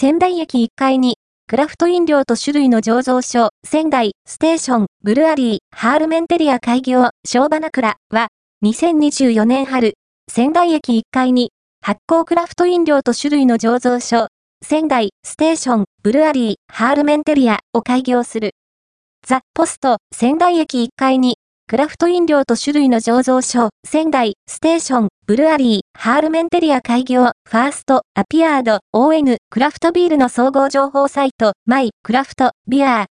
仙台駅1階に、クラフト飲料と酒類の醸造所、 SENDAI STATION BREWERY Fermenteria 開業、小花倉は、2024年春、仙台駅1階に、発酵クラフト飲料と酒類の醸造所、 SENDAI STATION BREWERY Fermenteria を開業する。 The post、仙台駅1階に、クラフト飲料と酒類の醸造所、 SENDAI STATION BREWERY Fermenteria 開業、 first appeared on、クラフトビールの総合情報サイト、 My CRAFT BEER、